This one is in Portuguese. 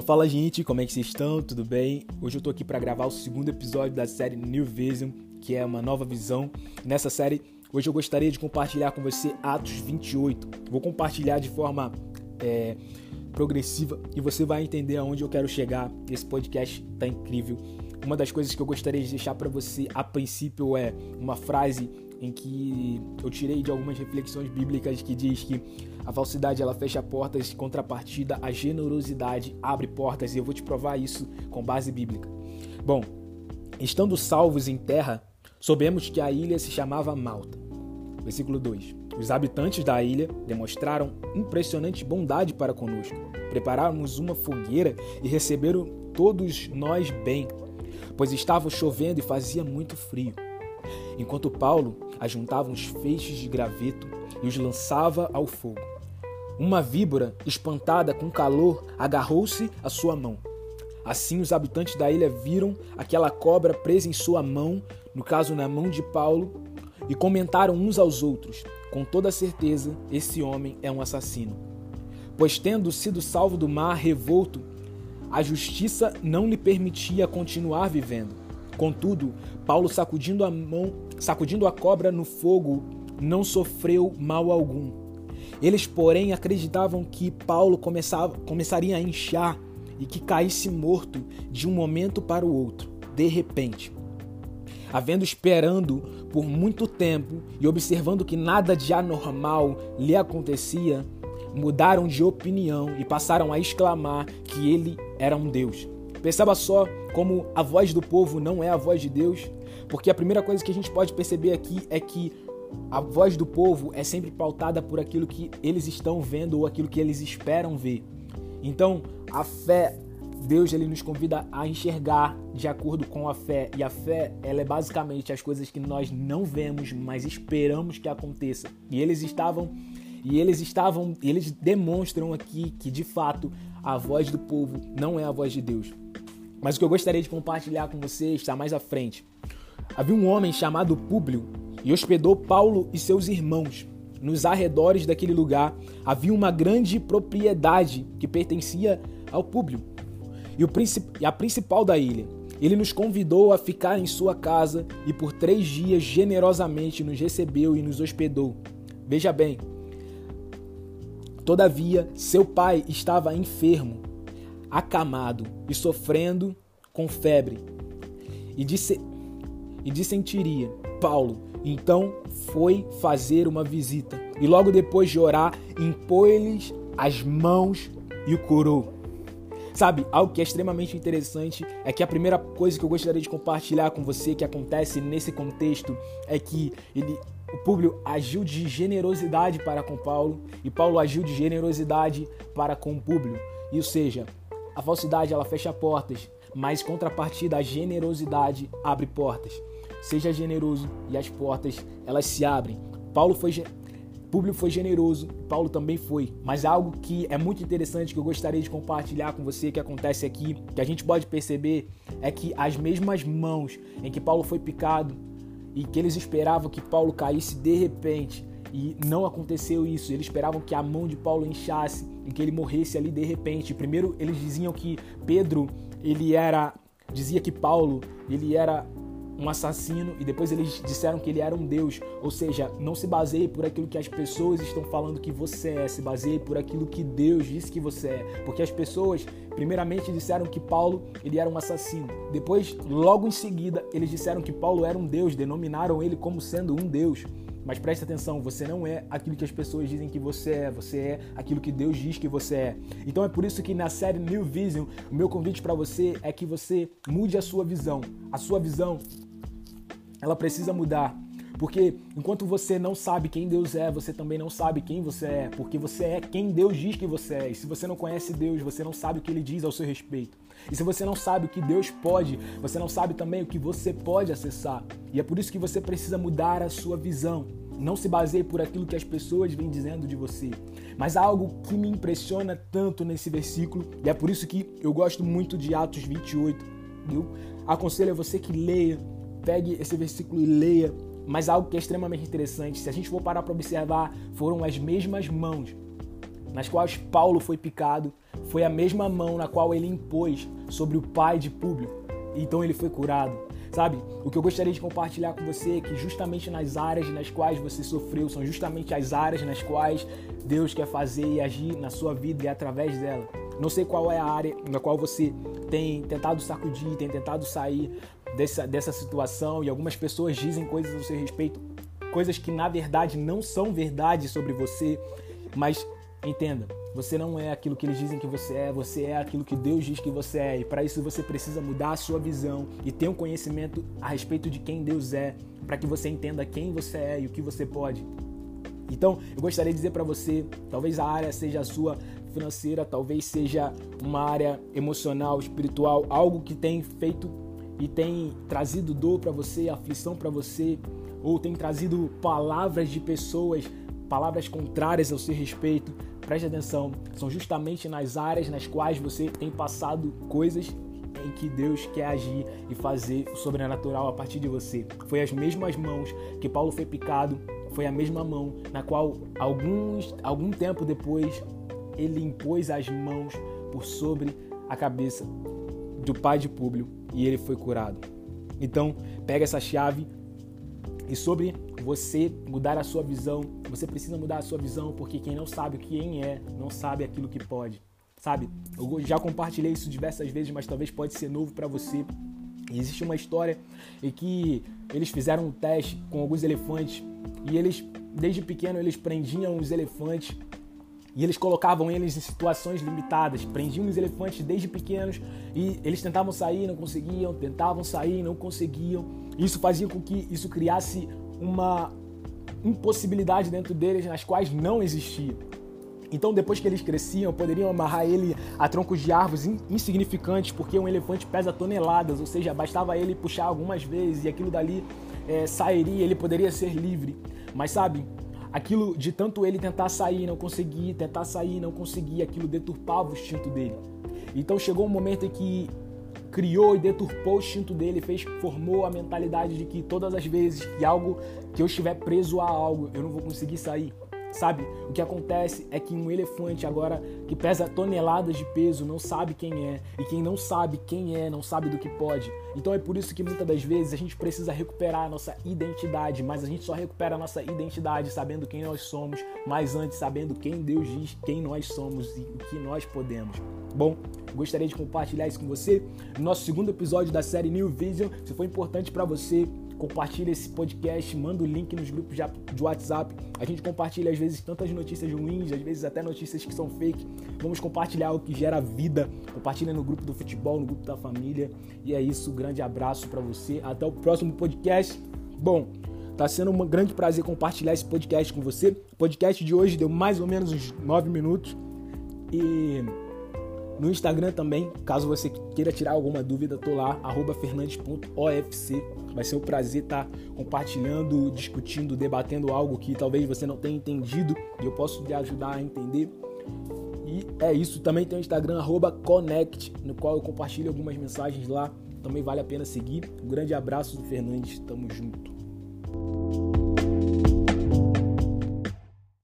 Então fala gente, como é que vocês estão? Tudo bem? Hoje eu tô aqui para gravar o segundo episódio da série New Vision, que é uma nova visão. Nessa série, hoje eu gostaria de compartilhar com você Atos 28. Vou compartilhar de forma é, progressiva e você vai entender aonde eu quero chegar. Esse podcast tá incrível. Uma das coisas que eu gostaria de deixar para você a princípio é uma frase em que eu tirei de algumas reflexões bíblicas que diz que a falsidade ela fecha portas, contrapartida a generosidade abre portas e eu vou te provar isso com base bíblica. Bom, estando salvos em terra, soubemos que a ilha se chamava Malta. Versículo 2. Os habitantes da ilha demonstraram impressionante bondade para conosco. Prepararam-nos uma fogueira e receberam todos nós bem, pois estava chovendo e fazia muito frio. Enquanto Paulo ajuntava uns feixes de graveto e os lançava ao fogo. Uma víbora, espantada com calor, agarrou-se à sua mão. Assim, os habitantes da ilha viram aquela cobra presa em sua mão, no caso na mão de Paulo, e comentaram uns aos outros: com toda certeza, esse homem é um assassino. Pois, tendo sido salvo do mar revolto, a justiça não lhe permitia continuar vivendo. Contudo, Paulo, sacudindo a mão, sacudindo a cobra no fogo, não sofreu mal algum. Eles, porém, acreditavam que Paulo começava, começaria a inchar e que caísse morto de um momento para o outro, de repente. Havendo esperando por muito tempo e observando que nada de anormal lhe acontecia, mudaram de opinião e passaram a exclamar que ele era um Deus. Perceba só como a voz do povo não é a voz de Deus, porque a primeira coisa que a gente pode perceber aqui é que a voz do povo é sempre pautada por aquilo que eles estão vendo ou aquilo que eles esperam ver. Então, a fé, Deus ele nos convida a enxergar de acordo com a fé, e a fé, ela é basicamente as coisas que nós não vemos, mas esperamos que aconteça. E eles estavam e eles estavam, eles demonstram aqui que de fato a voz do povo não é a voz de Deus. Mas o que eu gostaria de compartilhar com você está mais à frente. Havia um homem chamado Públio e hospedou Paulo e seus irmãos. Nos arredores daquele lugar havia uma grande propriedade que pertencia ao Públio e, e a principal da ilha. Ele nos convidou a ficar em sua casa e por três dias generosamente nos recebeu e nos hospedou. Veja bem, todavia seu pai estava enfermo acamado e sofrendo com febre, e, disse, e dissentiria. Paulo então foi fazer uma visita e logo depois de orar, impôs-lhes as mãos e o curou. Sabe, algo que é extremamente interessante é que a primeira coisa que eu gostaria de compartilhar com você que acontece nesse contexto é que ele, o Públio agiu de generosidade para com Paulo e Paulo agiu de generosidade para com o Públio. Ou seja, a falsidade ela fecha portas, mas contrapartida a generosidade abre portas. Seja generoso e as portas elas se abrem. Paulo foi Públio foi generoso, Paulo também foi. Mas algo que é muito interessante que eu gostaria de compartilhar com você que acontece aqui, que a gente pode perceber é que as mesmas mãos em que Paulo foi picado e que eles esperavam que Paulo caísse de repente, e não aconteceu isso. Eles esperavam que a mão de Paulo inchasse e que ele morresse ali de repente. Primeiro eles diziam que Pedro, ele era dizia que Paulo, ele era um assassino e depois eles disseram que ele era um deus. Ou seja, não se baseie por aquilo que as pessoas estão falando que você é, se baseie por aquilo que Deus disse que você é, porque as pessoas primeiramente disseram que Paulo ele era um assassino. Depois, logo em seguida, eles disseram que Paulo era um deus, denominaram ele como sendo um deus. Mas preste atenção, você não é aquilo que as pessoas dizem que você é, você é aquilo que Deus diz que você é. Então é por isso que na série New Vision, o meu convite para você é que você mude a sua visão. A sua visão, ela precisa mudar. Porque enquanto você não sabe quem Deus é, você também não sabe quem você é, porque você é quem Deus diz que você é. E se você não conhece Deus, você não sabe o que ele diz ao seu respeito. E se você não sabe o que Deus pode, você não sabe também o que você pode acessar. E é por isso que você precisa mudar a sua visão. Não se baseie por aquilo que as pessoas vêm dizendo de você. Mas há algo que me impressiona tanto nesse versículo, e é por isso que eu gosto muito de Atos 28. Eu aconselho a você que leia, pegue esse versículo e leia mas algo que é extremamente interessante, se a gente for parar para observar, foram as mesmas mãos nas quais Paulo foi picado foi a mesma mão na qual ele impôs sobre o pai de Público. Então ele foi curado. Sabe? O que eu gostaria de compartilhar com você é que justamente nas áreas nas quais você sofreu, são justamente as áreas nas quais Deus quer fazer e agir na sua vida e através dela. Não sei qual é a área na qual você tem tentado sacudir, tem tentado sair dessa, dessa situação e algumas pessoas dizem coisas ao seu respeito, coisas que na verdade não são verdade sobre você, mas entenda, você não é aquilo que eles dizem que você é, você é aquilo que Deus diz que você é. E para isso você precisa mudar a sua visão e ter um conhecimento a respeito de quem Deus é, para que você entenda quem você é e o que você pode. Então, eu gostaria de dizer para você, talvez a área seja a sua financeira, talvez seja uma área emocional, espiritual, algo que tem feito e tem trazido dor para você, aflição para você, ou tem trazido palavras de pessoas, palavras contrárias ao seu respeito. Preste atenção, são justamente nas áreas nas quais você tem passado coisas em que Deus quer agir e fazer o sobrenatural a partir de você. Foi as mesmas mãos que Paulo foi picado foi a mesma mão na qual alguns, algum tempo depois ele impôs as mãos por sobre a cabeça do pai de Públio e ele foi curado. Então, pega essa chave e sobre você mudar a sua visão, você precisa mudar a sua visão porque quem não sabe quem é, não sabe aquilo que pode. Sabe? Eu já compartilhei isso diversas vezes, mas talvez pode ser novo para você. existe uma história em que eles fizeram um teste com alguns elefantes e eles, desde pequeno, eles prendiam os elefantes e eles colocavam eles em situações limitadas, prendiam os elefantes desde pequenos e eles tentavam sair, não conseguiam, tentavam sair, não conseguiam. Isso fazia com que isso criasse uma impossibilidade dentro deles nas quais não existia. Então, depois que eles cresciam, poderiam amarrar ele a troncos de árvores insignificantes, porque um elefante pesa toneladas, ou seja, bastava ele puxar algumas vezes e aquilo dali é, sairia, ele poderia ser livre. Mas sabe, aquilo de tanto ele tentar sair, não conseguir, tentar sair, não conseguir, aquilo deturpava o instinto dele. Então chegou um momento em que criou e deturpou o instinto dele, fez, formou a mentalidade de que todas as vezes que algo que eu estiver preso a algo, eu não vou conseguir sair. Sabe? O que acontece é que um elefante agora que pesa toneladas de peso não sabe quem é, e quem não sabe quem é não sabe do que pode. Então é por isso que muitas das vezes a gente precisa recuperar a nossa identidade, mas a gente só recupera a nossa identidade sabendo quem nós somos, mas antes sabendo quem Deus diz, quem nós somos e o que nós podemos. Bom, gostaria de compartilhar isso com você no nosso segundo episódio da série New Vision. Se for importante para você, compartilha esse podcast, manda o link nos grupos de WhatsApp. A gente compartilha às vezes tantas notícias ruins, às vezes até notícias que são fake. Vamos compartilhar o que gera vida. Compartilha no grupo do futebol, no grupo da família. E é isso, grande abraço para você. Até o próximo podcast. Bom, tá sendo um grande prazer compartilhar esse podcast com você. O podcast de hoje deu mais ou menos uns 9 minutos. E no Instagram também, caso você queira tirar alguma dúvida, tô lá, fernandes.ofc. Vai ser um prazer estar tá compartilhando, discutindo, debatendo algo que talvez você não tenha entendido e eu posso te ajudar a entender. E é isso. Também tem o Instagram, Connect, no qual eu compartilho algumas mensagens lá. Também vale a pena seguir. Um grande abraço do Fernandes. Tamo junto.